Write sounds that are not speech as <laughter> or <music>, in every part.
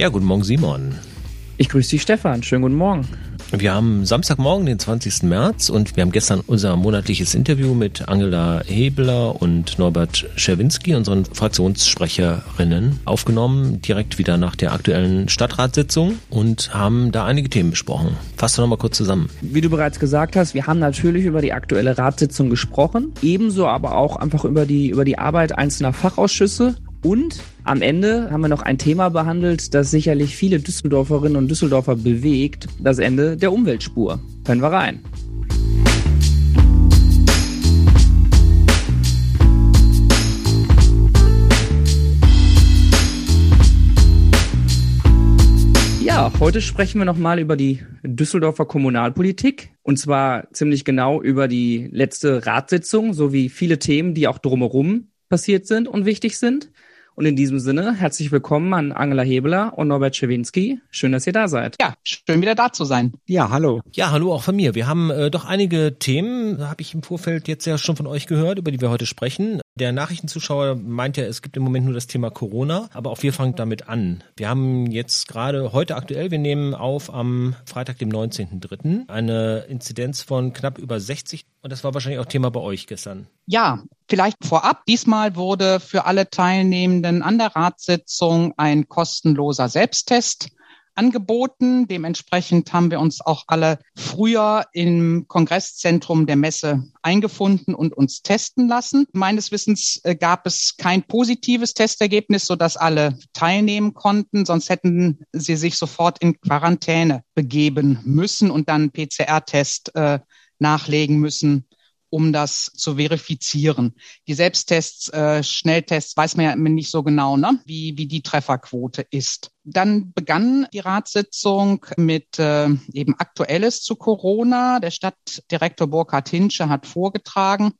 Ja, guten Morgen, Simon. Ich grüße dich, Stefan. Schönen guten Morgen. Wir haben Samstagmorgen, den 20. März und wir haben gestern unser monatliches Interview mit Angela Hebler und Norbert Scherwinski, unseren Fraktionssprecherinnen, aufgenommen, direkt wieder nach der aktuellen Stadtratssitzung und haben da einige Themen besprochen. Fass doch nochmal kurz zusammen. Wie du bereits gesagt hast, wir haben natürlich über die aktuelle Ratssitzung gesprochen, ebenso aber auch einfach über die, über die Arbeit einzelner Fachausschüsse und am Ende haben wir noch ein Thema behandelt, das sicherlich viele Düsseldorferinnen und Düsseldorfer bewegt, das Ende der Umweltspur. Hören wir rein. Ja, heute sprechen wir nochmal über die Düsseldorfer Kommunalpolitik und zwar ziemlich genau über die letzte Ratssitzung sowie viele Themen, die auch drumherum passiert sind und wichtig sind. Und in diesem Sinne, herzlich willkommen an Angela Hebeler und Norbert Schewinski. Schön, dass ihr da seid. Ja, schön wieder da zu sein. Ja, hallo. Ja, hallo auch von mir. Wir haben äh, doch einige Themen, habe ich im Vorfeld jetzt ja schon von euch gehört, über die wir heute sprechen. Der Nachrichtenzuschauer meint ja, es gibt im Moment nur das Thema Corona, aber auch wir fangen damit an. Wir haben jetzt gerade heute aktuell, wir nehmen auf am Freitag, dem 19.03., eine Inzidenz von knapp über 60 und das war wahrscheinlich auch Thema bei euch gestern. Ja, vielleicht vorab. Diesmal wurde für alle Teilnehmenden an der Ratssitzung ein kostenloser Selbsttest angeboten. Dementsprechend haben wir uns auch alle früher im Kongresszentrum der Messe eingefunden und uns testen lassen. Meines Wissens äh, gab es kein positives Testergebnis, sodass alle teilnehmen konnten. Sonst hätten sie sich sofort in Quarantäne begeben müssen und dann PCR-Test äh, nachlegen müssen um das zu verifizieren. Die Selbsttests, äh, Schnelltests weiß man ja nicht so genau, ne? wie, wie die Trefferquote ist. Dann begann die Ratssitzung mit äh, eben Aktuelles zu Corona. Der Stadtdirektor Burkhard Hinsche hat vorgetragen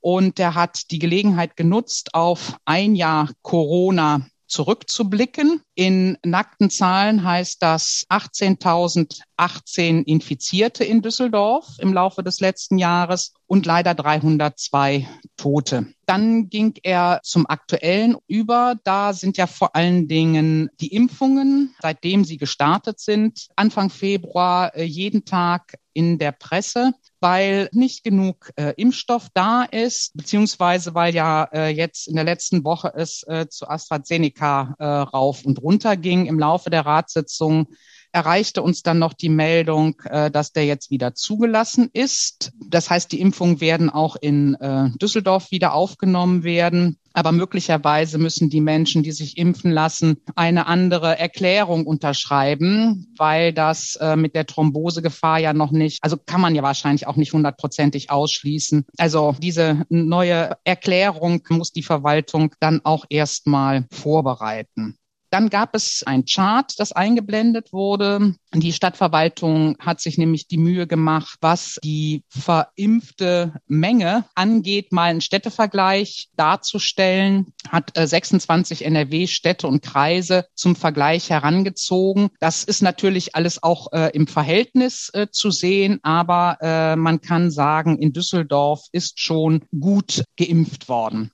und er hat die Gelegenheit genutzt, auf ein Jahr Corona zurückzublicken. In nackten Zahlen heißt das 18.018 Infizierte in Düsseldorf im Laufe des letzten Jahres und leider 302 Tote. Dann ging er zum aktuellen über. Da sind ja vor allen Dingen die Impfungen, seitdem sie gestartet sind, Anfang Februar äh, jeden Tag in der Presse weil nicht genug äh, Impfstoff da ist, beziehungsweise weil ja äh, jetzt in der letzten Woche es äh, zu AstraZeneca äh, rauf und runter ging. Im Laufe der Ratssitzung erreichte uns dann noch die Meldung, äh, dass der jetzt wieder zugelassen ist. Das heißt, die Impfungen werden auch in äh, Düsseldorf wieder aufgenommen werden. Aber möglicherweise müssen die Menschen, die sich impfen lassen, eine andere Erklärung unterschreiben, weil das äh, mit der Thrombosegefahr ja noch nicht, also kann man ja wahrscheinlich auch nicht hundertprozentig ausschließen. Also diese neue Erklärung muss die Verwaltung dann auch erstmal vorbereiten. Dann gab es ein Chart, das eingeblendet wurde. Die Stadtverwaltung hat sich nämlich die Mühe gemacht, was die verimpfte Menge angeht, mal einen Städtevergleich darzustellen, hat 26 äh, NRW-Städte und Kreise zum Vergleich herangezogen. Das ist natürlich alles auch äh, im Verhältnis äh, zu sehen, aber äh, man kann sagen, in Düsseldorf ist schon gut geimpft worden.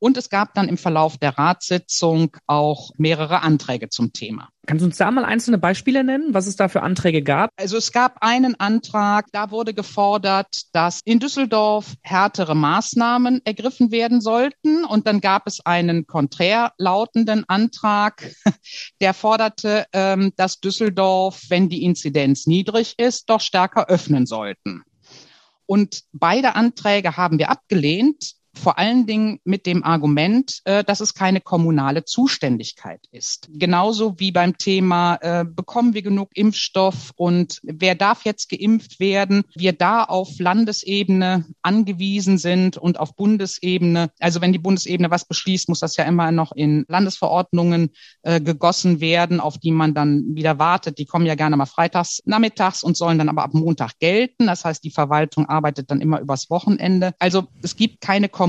Und es gab dann im Verlauf der Ratssitzung auch mehrere Anträge zum Thema. Kannst du uns da mal einzelne Beispiele nennen, was es da für Anträge gab? Also es gab einen Antrag, da wurde gefordert, dass in Düsseldorf härtere Maßnahmen ergriffen werden sollten. Und dann gab es einen konträr lautenden Antrag, <laughs> der forderte, ähm, dass Düsseldorf, wenn die Inzidenz niedrig ist, doch stärker öffnen sollten. Und beide Anträge haben wir abgelehnt, vor allen Dingen mit dem Argument, äh, dass es keine kommunale Zuständigkeit ist. Genauso wie beim Thema, äh, bekommen wir genug Impfstoff und wer darf jetzt geimpft werden, wir da auf Landesebene angewiesen sind und auf Bundesebene. Also wenn die Bundesebene was beschließt, muss das ja immer noch in Landesverordnungen äh, gegossen werden, auf die man dann wieder wartet. Die kommen ja gerne mal freitags nachmittags und sollen dann aber ab Montag gelten. Das heißt, die Verwaltung arbeitet dann immer übers Wochenende. Also es gibt keine kommunale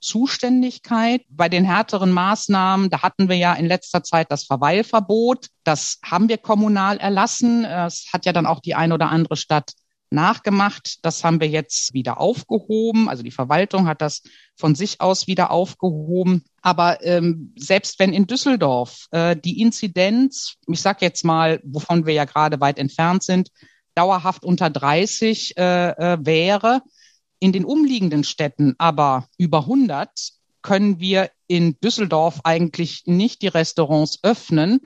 Zuständigkeit. Bei den härteren Maßnahmen, da hatten wir ja in letzter Zeit das Verweilverbot. Das haben wir kommunal erlassen. Es hat ja dann auch die eine oder andere Stadt nachgemacht. Das haben wir jetzt wieder aufgehoben. Also die Verwaltung hat das von sich aus wieder aufgehoben. Aber ähm, selbst wenn in Düsseldorf äh, die Inzidenz, ich sage jetzt mal, wovon wir ja gerade weit entfernt sind, dauerhaft unter 30 äh, äh, wäre, in den umliegenden Städten aber über 100, können wir in Düsseldorf eigentlich nicht die Restaurants öffnen,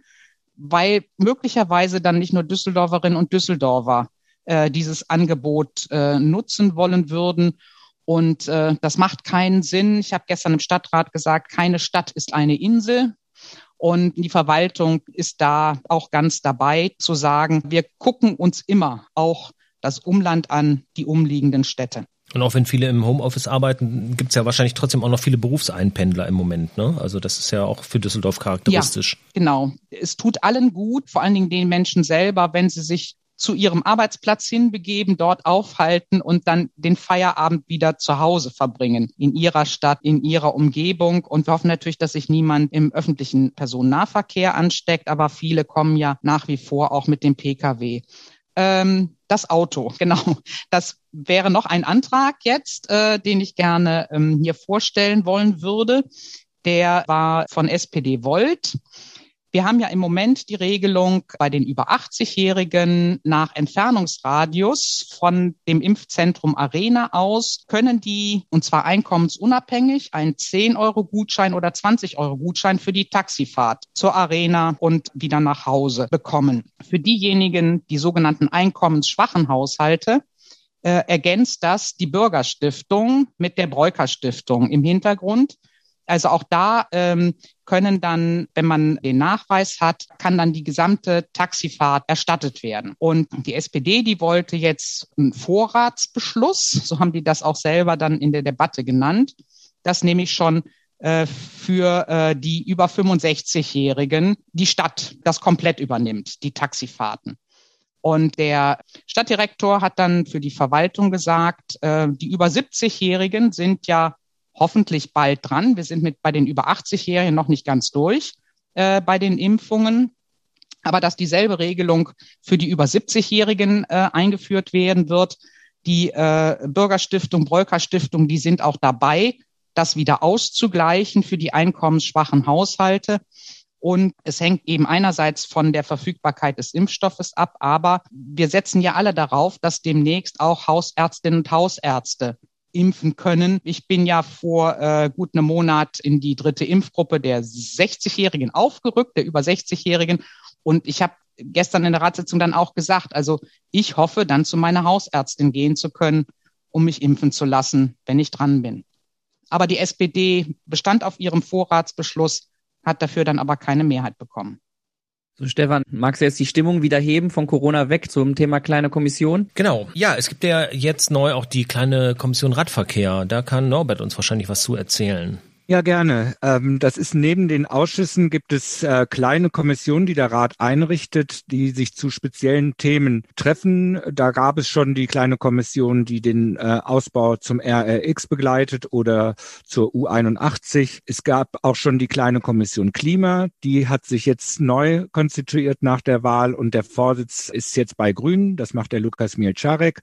weil möglicherweise dann nicht nur Düsseldorferinnen und Düsseldorfer äh, dieses Angebot äh, nutzen wollen würden. Und äh, das macht keinen Sinn. Ich habe gestern im Stadtrat gesagt, keine Stadt ist eine Insel. Und die Verwaltung ist da auch ganz dabei zu sagen, wir gucken uns immer auch das Umland an, die umliegenden Städte. Und auch wenn viele im Homeoffice arbeiten, gibt es ja wahrscheinlich trotzdem auch noch viele Berufseinpendler im Moment. Ne? Also das ist ja auch für Düsseldorf charakteristisch. Ja, genau. Es tut allen gut, vor allen Dingen den Menschen selber, wenn sie sich zu ihrem Arbeitsplatz hinbegeben, dort aufhalten und dann den Feierabend wieder zu Hause verbringen, in ihrer Stadt, in ihrer Umgebung. Und wir hoffen natürlich, dass sich niemand im öffentlichen Personennahverkehr ansteckt, aber viele kommen ja nach wie vor auch mit dem Pkw. Ähm, das Auto, <laughs> genau. Das wäre noch ein Antrag jetzt, äh, den ich gerne ähm, hier vorstellen wollen würde. Der war von SPD Volt. Wir haben ja im Moment die Regelung bei den über 80-Jährigen nach Entfernungsradius von dem Impfzentrum Arena aus können die, und zwar einkommensunabhängig, einen 10-Euro-Gutschein oder 20-Euro-Gutschein für die Taxifahrt zur Arena und wieder nach Hause bekommen. Für diejenigen, die sogenannten einkommensschwachen Haushalte, äh, ergänzt das die Bürgerstiftung mit der Breuker Stiftung im Hintergrund. Also auch da ähm, können dann, wenn man den Nachweis hat, kann dann die gesamte Taxifahrt erstattet werden. Und die SPD, die wollte jetzt einen Vorratsbeschluss, so haben die das auch selber dann in der Debatte genannt, dass nämlich schon äh, für äh, die über 65-Jährigen die Stadt das komplett übernimmt, die Taxifahrten. Und der Stadtdirektor hat dann für die Verwaltung gesagt, äh, die über 70-Jährigen sind ja hoffentlich bald dran. Wir sind mit bei den über 80-Jährigen noch nicht ganz durch äh, bei den Impfungen. Aber dass dieselbe Regelung für die über 70-Jährigen äh, eingeführt werden wird. Die äh, Bürgerstiftung, Breuker Stiftung, die sind auch dabei, das wieder auszugleichen für die einkommensschwachen Haushalte. Und es hängt eben einerseits von der Verfügbarkeit des Impfstoffes ab, aber wir setzen ja alle darauf, dass demnächst auch Hausärztinnen und Hausärzte impfen können. Ich bin ja vor äh, gut einem Monat in die dritte Impfgruppe der 60-Jährigen aufgerückt, der über 60-Jährigen. Und ich habe gestern in der Ratssitzung dann auch gesagt, also ich hoffe, dann zu meiner Hausärztin gehen zu können, um mich impfen zu lassen, wenn ich dran bin. Aber die SPD bestand auf ihrem Vorratsbeschluss, hat dafür dann aber keine Mehrheit bekommen. So, Stefan, magst du jetzt die Stimmung wieder heben von Corona weg zum Thema kleine Kommission? Genau. Ja, es gibt ja jetzt neu auch die kleine Kommission Radverkehr. Da kann Norbert uns wahrscheinlich was zu erzählen. Ja, gerne. Ähm, das ist neben den Ausschüssen gibt es äh, kleine Kommissionen, die der Rat einrichtet, die sich zu speziellen Themen treffen. Da gab es schon die kleine Kommission, die den äh, Ausbau zum RRX begleitet oder zur U81. Es gab auch schon die kleine Kommission Klima, die hat sich jetzt neu konstituiert nach der Wahl und der Vorsitz ist jetzt bei Grünen. Das macht der Lukas Mielczarek.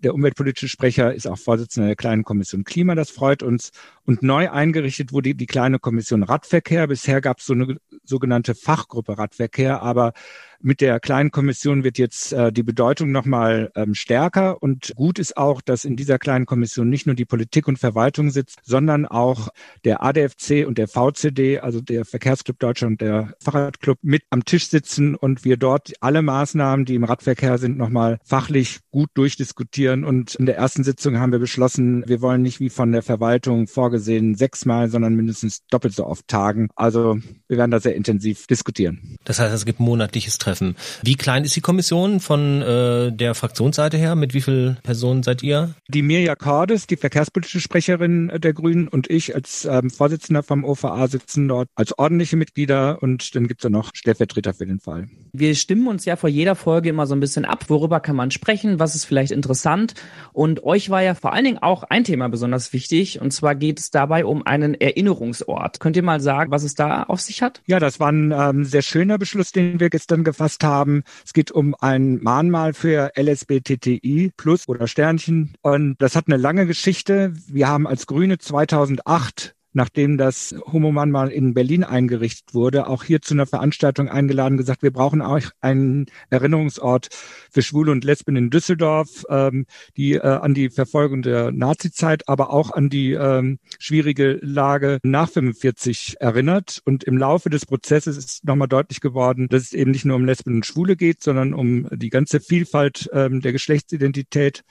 Der umweltpolitische Sprecher ist auch Vorsitzender der kleinen Kommission Klima, das freut uns. Und neu eingerichtet wurde die kleine Kommission Radverkehr. Bisher gab es so eine sogenannte Fachgruppe Radverkehr, aber mit der kleinen Kommission wird jetzt äh, die Bedeutung nochmal ähm, stärker. Und gut ist auch, dass in dieser kleinen Kommission nicht nur die Politik und Verwaltung sitzt, sondern auch der ADFC und der VCD, also der Verkehrsclub Deutschland und der Fahrradclub, mit am Tisch sitzen und wir dort alle Maßnahmen, die im Radverkehr sind, nochmal fachlich gut durchdiskutieren. Und in der ersten Sitzung haben wir beschlossen, wir wollen nicht wie von der Verwaltung vorgesehen sechsmal, sondern mindestens doppelt so oft tagen. Also wir werden da sehr intensiv diskutieren. Das heißt, es gibt monatliches Treffen. Wie klein ist die Kommission von äh, der Fraktionsseite her? Mit wie vielen Personen seid ihr? Die Mirja Cordes, die verkehrspolitische Sprecherin der Grünen und ich als ähm, Vorsitzender vom OVA sitzen dort als ordentliche Mitglieder und dann gibt es ja noch Stellvertreter für den Fall. Wir stimmen uns ja vor jeder Folge immer so ein bisschen ab, worüber kann man sprechen, was ist vielleicht interessant. Und euch war ja vor allen Dingen auch ein Thema besonders wichtig und zwar geht es dabei um einen Erinnerungsort. Könnt ihr mal sagen, was es da auf sich hat? Ja, das war ein ähm, sehr schöner Beschluss, den wir gestern gefasst haben. Es geht um ein Mahnmal für LSBTTI Plus oder Sternchen. Und das hat eine lange Geschichte. Wir haben als Grüne 2008 nachdem das Homoman mal in Berlin eingerichtet wurde, auch hier zu einer Veranstaltung eingeladen, gesagt, wir brauchen auch einen Erinnerungsort für Schwule und Lesben in Düsseldorf, ähm, die äh, an die Verfolgung der Nazizeit, aber auch an die ähm, schwierige Lage nach 45 erinnert. Und im Laufe des Prozesses ist nochmal deutlich geworden, dass es eben nicht nur um Lesben und Schwule geht, sondern um die ganze Vielfalt ähm, der Geschlechtsidentität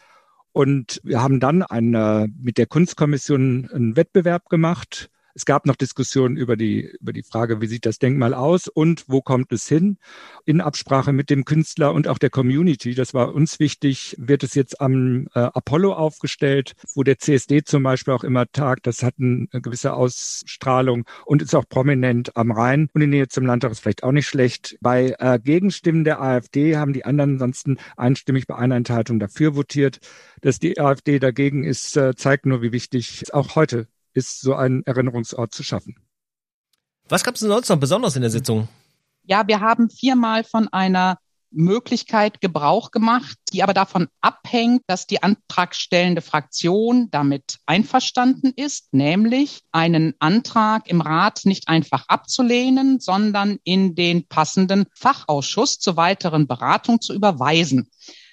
und wir haben dann eine, mit der Kunstkommission einen Wettbewerb gemacht es gab noch Diskussionen über die, über die Frage, wie sieht das Denkmal aus und wo kommt es hin? In Absprache mit dem Künstler und auch der Community, das war uns wichtig, wird es jetzt am äh, Apollo aufgestellt, wo der CSD zum Beispiel auch immer tagt. Das hat eine gewisse Ausstrahlung und ist auch prominent am Rhein und in Nähe zum Landtag ist vielleicht auch nicht schlecht. Bei äh, Gegenstimmen der AfD haben die anderen ansonsten einstimmig bei einer Enthaltung dafür votiert. Dass die AfD dagegen ist, äh, zeigt nur, wie wichtig es auch heute ist, so einen Erinnerungsort zu schaffen. Was gab es denn sonst noch besonders in der Sitzung? Ja, wir haben viermal von einer Möglichkeit Gebrauch gemacht, die aber davon abhängt, dass die antragstellende Fraktion damit einverstanden ist, nämlich einen Antrag im Rat nicht einfach abzulehnen, sondern in den passenden Fachausschuss zur weiteren Beratung zu überweisen.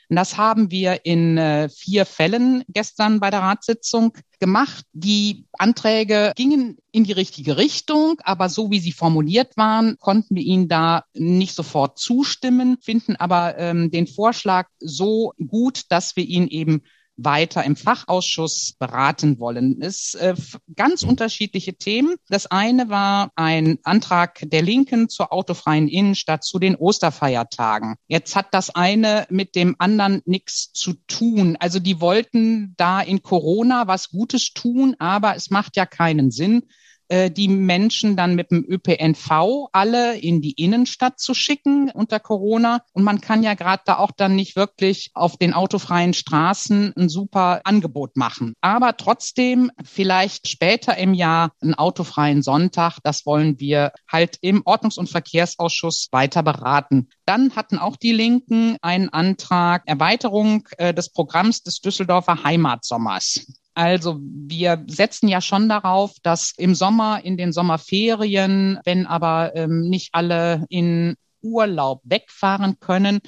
Und das haben wir in äh, vier Fällen gestern bei der Ratssitzung gemacht. Die Anträge gingen in die richtige Richtung, aber so wie sie formuliert waren, konnten wir ihnen da nicht sofort zustimmen, finden aber ähm, den Vorschlag so gut, dass wir ihn eben weiter im Fachausschuss beraten wollen. Es äh, ganz unterschiedliche Themen. Das eine war ein Antrag der Linken zur autofreien Innenstadt zu den Osterfeiertagen. Jetzt hat das eine mit dem anderen nichts zu tun. Also die wollten da in Corona was Gutes tun, aber es macht ja keinen Sinn, äh, die Menschen dann mit dem ÖPNV alle in die Innenstadt zu schicken unter Corona. Und man kann ja gerade da auch dann nicht wirklich auf den autofreien Straßen ein super Angebot machen. Aber trotzdem vielleicht später im Jahr einen autofreien Sonntag. Das wollen wir halt im Ordnungs- und Verkehrsausschuss weiter beraten. Dann hatten auch die Linken einen Antrag Erweiterung äh, des Programms des Düsseldorfer Heimatsommers. Also wir setzen ja schon darauf, dass im Sommer, in den Sommerferien, wenn aber ähm, nicht alle in Urlaub wegfahren können,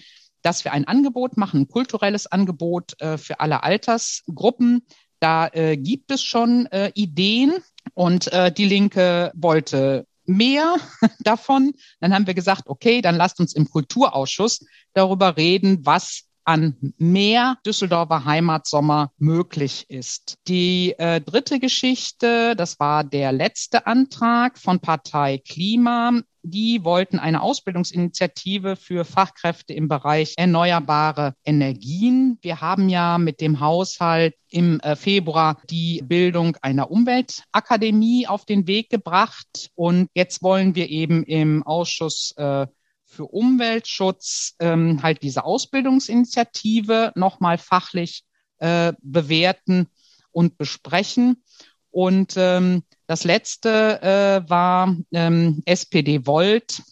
dass wir ein Angebot machen, ein kulturelles Angebot äh, für alle Altersgruppen. Da äh, gibt es schon äh, Ideen und äh, die Linke wollte mehr <laughs> davon. Dann haben wir gesagt, okay, dann lasst uns im Kulturausschuss darüber reden, was an mehr Düsseldorfer Heimatsommer möglich ist. Die äh, dritte Geschichte, das war der letzte Antrag von Partei Klima. Die wollten eine Ausbildungsinitiative für Fachkräfte im Bereich erneuerbare Energien. Wir haben ja mit dem Haushalt im äh, Februar die Bildung einer Umweltakademie auf den Weg gebracht. Und jetzt wollen wir eben im Ausschuss äh, für Umweltschutz ähm, halt diese Ausbildungsinitiative nochmal fachlich äh, bewerten und besprechen. Und ähm, das letzte äh, war ähm, SPD Volt,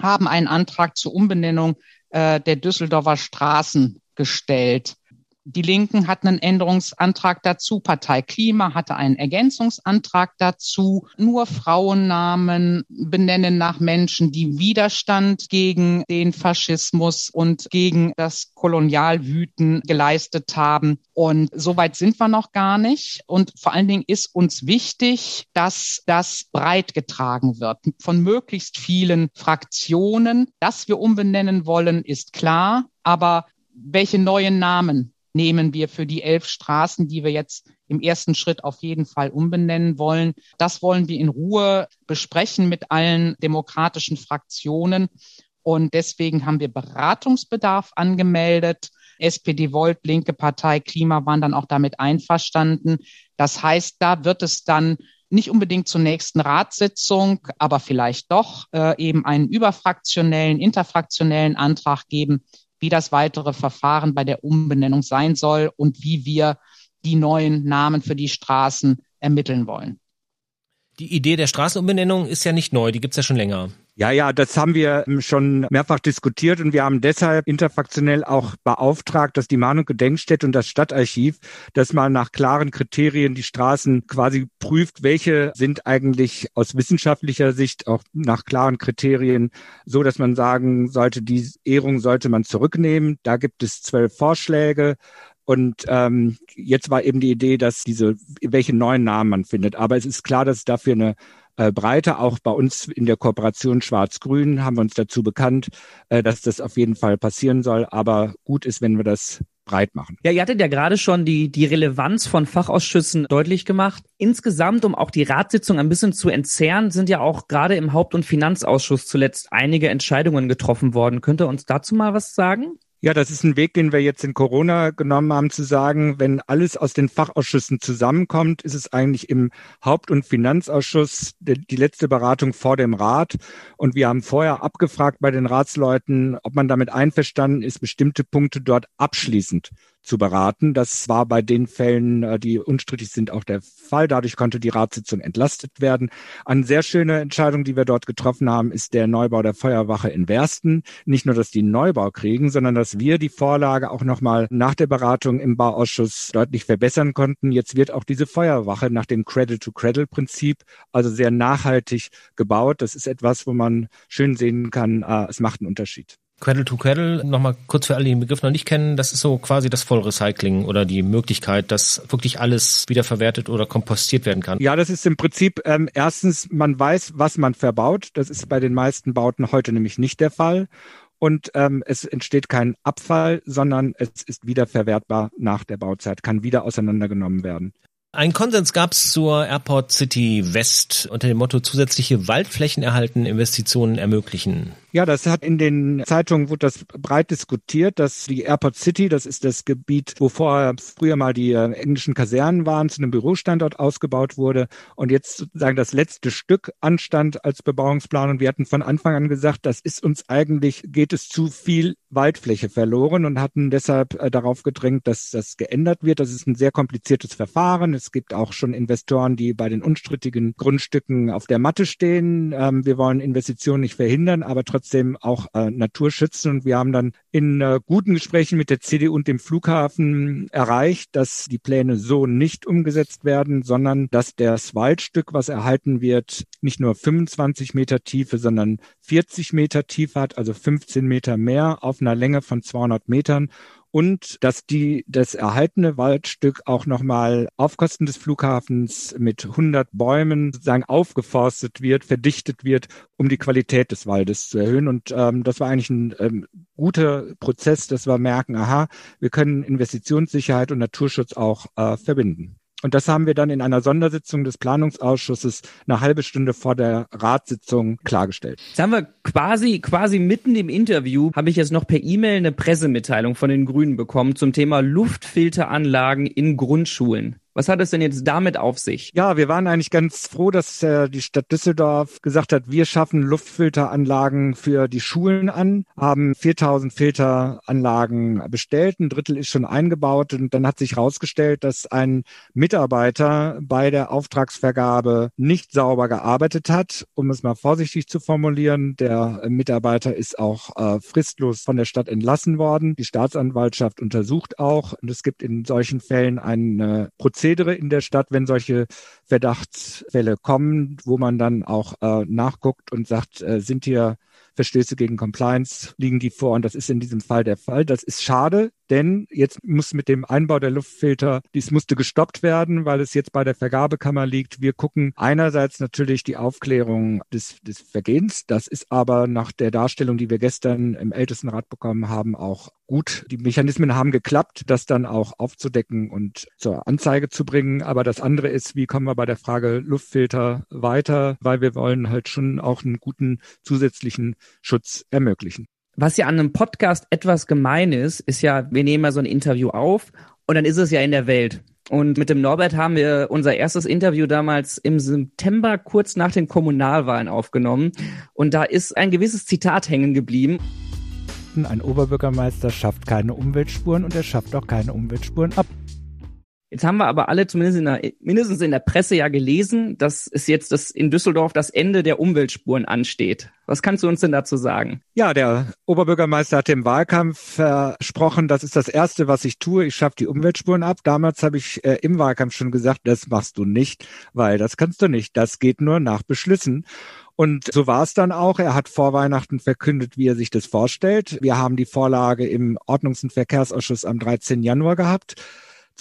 haben einen Antrag zur Umbenennung äh, der Düsseldorfer Straßen gestellt. Die Linken hatten einen Änderungsantrag dazu, Partei Klima hatte einen Ergänzungsantrag dazu, nur Frauennamen benennen nach Menschen, die Widerstand gegen den Faschismus und gegen das Kolonialwüten geleistet haben. Und so weit sind wir noch gar nicht. Und vor allen Dingen ist uns wichtig, dass das breit getragen wird von möglichst vielen Fraktionen. Dass wir umbenennen wollen, ist klar. Aber welche neuen Namen nehmen wir für die elf Straßen, die wir jetzt im ersten Schritt auf jeden Fall umbenennen wollen. Das wollen wir in Ruhe besprechen mit allen demokratischen Fraktionen. Und deswegen haben wir Beratungsbedarf angemeldet. SPD Volt, linke Partei, Klima waren dann auch damit einverstanden. Das heißt, da wird es dann nicht unbedingt zur nächsten Ratssitzung, aber vielleicht doch äh, eben einen überfraktionellen, interfraktionellen Antrag geben, wie das weitere Verfahren bei der Umbenennung sein soll und wie wir die neuen Namen für die Straßen ermitteln wollen. Die Idee der Straßenumbenennung ist ja nicht neu, die gibt's ja schon länger. Ja, ja, das haben wir ähm, schon mehrfach diskutiert und wir haben deshalb interfraktionell auch beauftragt, dass die Mahn- Gedenkstätte und das Stadtarchiv, dass man nach klaren Kriterien die Straßen quasi prüft, welche sind eigentlich aus wissenschaftlicher Sicht auch nach klaren Kriterien so, dass man sagen sollte, die Ehrung sollte man zurücknehmen. Da gibt es zwölf Vorschläge. Und ähm, jetzt war eben die Idee, dass diese, welche neuen Namen man findet. Aber es ist klar, dass es dafür eine äh, auch bei uns in der Kooperation Schwarz-Grün haben wir uns dazu bekannt, äh, dass das auf jeden Fall passieren soll. Aber gut ist, wenn wir das breit machen. Ja, ihr hattet ja gerade schon die, die Relevanz von Fachausschüssen deutlich gemacht. Insgesamt, um auch die Ratssitzung ein bisschen zu entzerren, sind ja auch gerade im Haupt- und Finanzausschuss zuletzt einige Entscheidungen getroffen worden. Könnt ihr uns dazu mal was sagen? Ja, das ist ein Weg, den wir jetzt in Corona genommen haben, zu sagen, wenn alles aus den Fachausschüssen zusammenkommt, ist es eigentlich im Haupt- und Finanzausschuss die letzte Beratung vor dem Rat. Und wir haben vorher abgefragt bei den Ratsleuten, ob man damit einverstanden ist, bestimmte Punkte dort abschließend zu beraten. Das war bei den Fällen, äh, die unstrittig sind, auch der Fall. Dadurch konnte die Ratssitzung entlastet werden. Eine sehr schöne Entscheidung, die wir dort getroffen haben, ist der Neubau der Feuerwache in Wersten. Nicht nur, dass die Neubau kriegen, sondern dass wir die Vorlage auch nochmal nach der Beratung im Bauausschuss deutlich verbessern konnten. Jetzt wird auch diese Feuerwache nach dem Cradle-to-Cradle-Prinzip, also sehr nachhaltig gebaut. Das ist etwas, wo man schön sehen kann, äh, es macht einen Unterschied. Cradle to Cradle, nochmal kurz für alle, die den Begriff noch nicht kennen, das ist so quasi das Vollrecycling oder die Möglichkeit, dass wirklich alles wiederverwertet oder kompostiert werden kann. Ja, das ist im Prinzip ähm, erstens, man weiß, was man verbaut. Das ist bei den meisten Bauten heute nämlich nicht der Fall. Und ähm, es entsteht kein Abfall, sondern es ist wiederverwertbar nach der Bauzeit, kann wieder auseinandergenommen werden. Ein Konsens gab es zur Airport City West unter dem Motto zusätzliche Waldflächen erhalten, Investitionen ermöglichen. Ja, das hat in den Zeitungen wurde das breit diskutiert, dass die Airport City, das ist das Gebiet, wo vorher früher mal die äh, englischen Kasernen waren, zu einem Bürostandort ausgebaut wurde und jetzt sozusagen das letzte Stück anstand als Bebauungsplan. Und wir hatten von Anfang an gesagt, das ist uns eigentlich, geht es zu viel Waldfläche verloren und hatten deshalb äh, darauf gedrängt, dass das geändert wird. Das ist ein sehr kompliziertes Verfahren. Es gibt auch schon Investoren, die bei den unstrittigen Grundstücken auf der Matte stehen. Ähm, wir wollen Investitionen nicht verhindern, aber trotzdem auch äh, Natur schützen. Und wir haben dann in äh, guten Gesprächen mit der CDU und dem Flughafen erreicht, dass die Pläne so nicht umgesetzt werden, sondern dass das Waldstück, was erhalten wird, nicht nur 25 Meter Tiefe, sondern 40 Meter Tiefe hat, also 15 Meter mehr auf einer Länge von 200 Metern. Und dass die das erhaltene Waldstück auch nochmal auf Kosten des Flughafens mit 100 Bäumen sozusagen aufgeforstet wird, verdichtet wird, um die Qualität des Waldes zu erhöhen. Und ähm, das war eigentlich ein ähm, guter Prozess, dass wir merken, aha, wir können Investitionssicherheit und Naturschutz auch äh, verbinden. Und das haben wir dann in einer Sondersitzung des Planungsausschusses eine halbe Stunde vor der Ratssitzung klargestellt. Jetzt haben wir quasi, quasi mitten im Interview, habe ich jetzt noch per E-Mail eine Pressemitteilung von den Grünen bekommen zum Thema Luftfilteranlagen in Grundschulen. Was hat es denn jetzt damit auf sich? Ja, wir waren eigentlich ganz froh, dass äh, die Stadt Düsseldorf gesagt hat, wir schaffen Luftfilteranlagen für die Schulen an, haben 4000 Filteranlagen bestellt, ein Drittel ist schon eingebaut und dann hat sich herausgestellt, dass ein Mitarbeiter bei der Auftragsvergabe nicht sauber gearbeitet hat, um es mal vorsichtig zu formulieren. Der Mitarbeiter ist auch äh, fristlos von der Stadt entlassen worden. Die Staatsanwaltschaft untersucht auch und es gibt in solchen Fällen einen Prozess Prozedere in der Stadt, wenn solche Verdachtsfälle kommen, wo man dann auch äh, nachguckt und sagt, äh, sind hier Verstöße gegen Compliance, liegen die vor? Und das ist in diesem Fall der Fall. Das ist schade, denn jetzt muss mit dem Einbau der Luftfilter, dies musste gestoppt werden, weil es jetzt bei der Vergabekammer liegt. Wir gucken einerseits natürlich die Aufklärung des, des Vergehens. Das ist aber nach der Darstellung, die wir gestern im Ältestenrat bekommen haben, auch gut. Die Mechanismen haben geklappt, das dann auch aufzudecken und zur Anzeige zu bringen. Aber das andere ist, wie kommen wir bei der Frage Luftfilter weiter, weil wir wollen halt schon auch einen guten zusätzlichen Schutz ermöglichen. Was ja an einem Podcast etwas gemein ist, ist ja, wir nehmen mal so ein Interview auf und dann ist es ja in der Welt. Und mit dem Norbert haben wir unser erstes Interview damals im September kurz nach den Kommunalwahlen aufgenommen. Und da ist ein gewisses Zitat hängen geblieben. Ein Oberbürgermeister schafft keine Umweltspuren und er schafft auch keine Umweltspuren ab. Jetzt haben wir aber alle zumindest in der, mindestens in der Presse ja gelesen, dass es jetzt das in Düsseldorf das Ende der Umweltspuren ansteht. Was kannst du uns denn dazu sagen? Ja, der Oberbürgermeister hat im Wahlkampf versprochen, das ist das Erste, was ich tue. Ich schaffe die Umweltspuren ab. Damals habe ich äh, im Wahlkampf schon gesagt, das machst du nicht, weil das kannst du nicht. Das geht nur nach Beschlüssen. Und so war es dann auch. Er hat vor Weihnachten verkündet, wie er sich das vorstellt. Wir haben die Vorlage im Ordnungs- und Verkehrsausschuss am 13. Januar gehabt.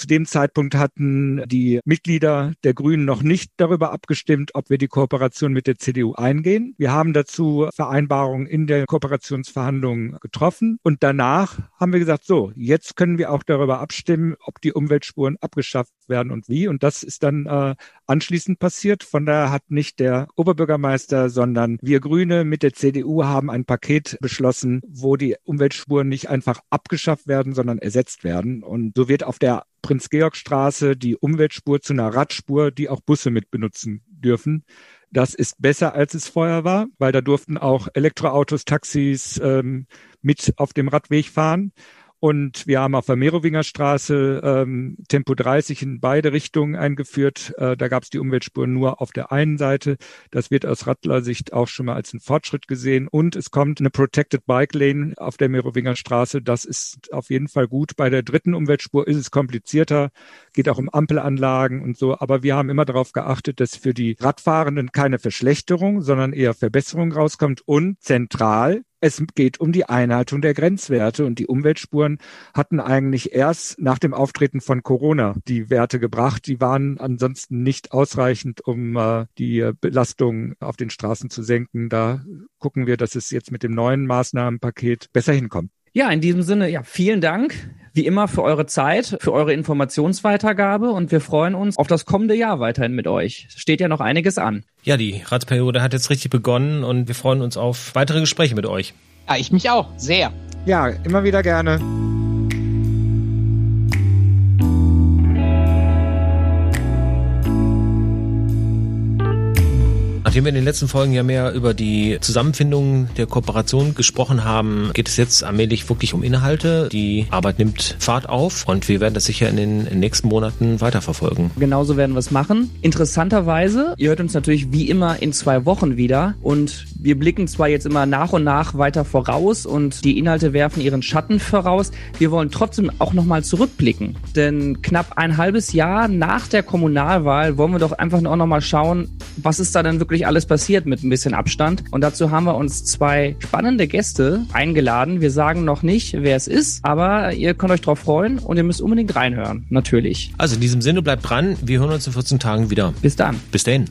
Zu dem Zeitpunkt hatten die Mitglieder der Grünen noch nicht darüber abgestimmt, ob wir die Kooperation mit der CDU eingehen. Wir haben dazu Vereinbarungen in der Kooperationsverhandlungen getroffen und danach haben wir gesagt, so, jetzt können wir auch darüber abstimmen, ob die Umweltspuren abgeschafft werden und wie. Und das ist dann äh, anschließend passiert. Von daher hat nicht der Oberbürgermeister, sondern wir Grüne mit der CDU haben ein Paket beschlossen, wo die Umweltspuren nicht einfach abgeschafft werden, sondern ersetzt werden. Und so wird auf der Prinz-Georg-Straße die Umweltspur zu einer Radspur, die auch Busse mit benutzen dürfen. Das ist besser, als es vorher war, weil da durften auch Elektroautos, Taxis ähm, mit auf dem Radweg fahren. Und wir haben auf der Merowinger Straße ähm, Tempo 30 in beide Richtungen eingeführt. Äh, da gab es die Umweltspuren nur auf der einen Seite. Das wird aus Radlersicht auch schon mal als ein Fortschritt gesehen. Und es kommt eine Protected Bike Lane auf der Merowinger Straße. Das ist auf jeden Fall gut. Bei der dritten Umweltspur ist es komplizierter, geht auch um Ampelanlagen und so. Aber wir haben immer darauf geachtet, dass für die Radfahrenden keine Verschlechterung, sondern eher Verbesserung rauskommt. Und zentral es geht um die Einhaltung der Grenzwerte und die Umweltspuren hatten eigentlich erst nach dem Auftreten von Corona die Werte gebracht. Die waren ansonsten nicht ausreichend, um äh, die Belastung auf den Straßen zu senken. Da gucken wir, dass es jetzt mit dem neuen Maßnahmenpaket besser hinkommt. Ja, in diesem Sinne, ja, vielen Dank wie immer für eure Zeit, für eure Informationsweitergabe und wir freuen uns auf das kommende Jahr weiterhin mit euch. Steht ja noch einiges an. Ja, die Ratsperiode hat jetzt richtig begonnen und wir freuen uns auf weitere Gespräche mit euch. Ja, ich mich auch. Sehr. Ja, immer wieder gerne. Nachdem wir in den letzten Folgen ja mehr über die Zusammenfindung der Kooperation gesprochen haben, geht es jetzt allmählich wirklich um Inhalte. Die Arbeit nimmt Fahrt auf und wir werden das sicher in den nächsten Monaten weiterverfolgen. Genauso werden wir es machen. Interessanterweise, ihr hört uns natürlich wie immer in zwei Wochen wieder und wir blicken zwar jetzt immer nach und nach weiter voraus und die Inhalte werfen ihren Schatten voraus. Wir wollen trotzdem auch nochmal zurückblicken. Denn knapp ein halbes Jahr nach der Kommunalwahl wollen wir doch einfach auch nochmal schauen, was ist da denn wirklich wirklich alles passiert mit ein bisschen Abstand. Und dazu haben wir uns zwei spannende Gäste eingeladen. Wir sagen noch nicht, wer es ist, aber ihr könnt euch drauf freuen und ihr müsst unbedingt reinhören, natürlich. Also in diesem Sinne bleibt dran. Wir hören uns in 14 Tagen wieder. Bis dann. Bis dahin.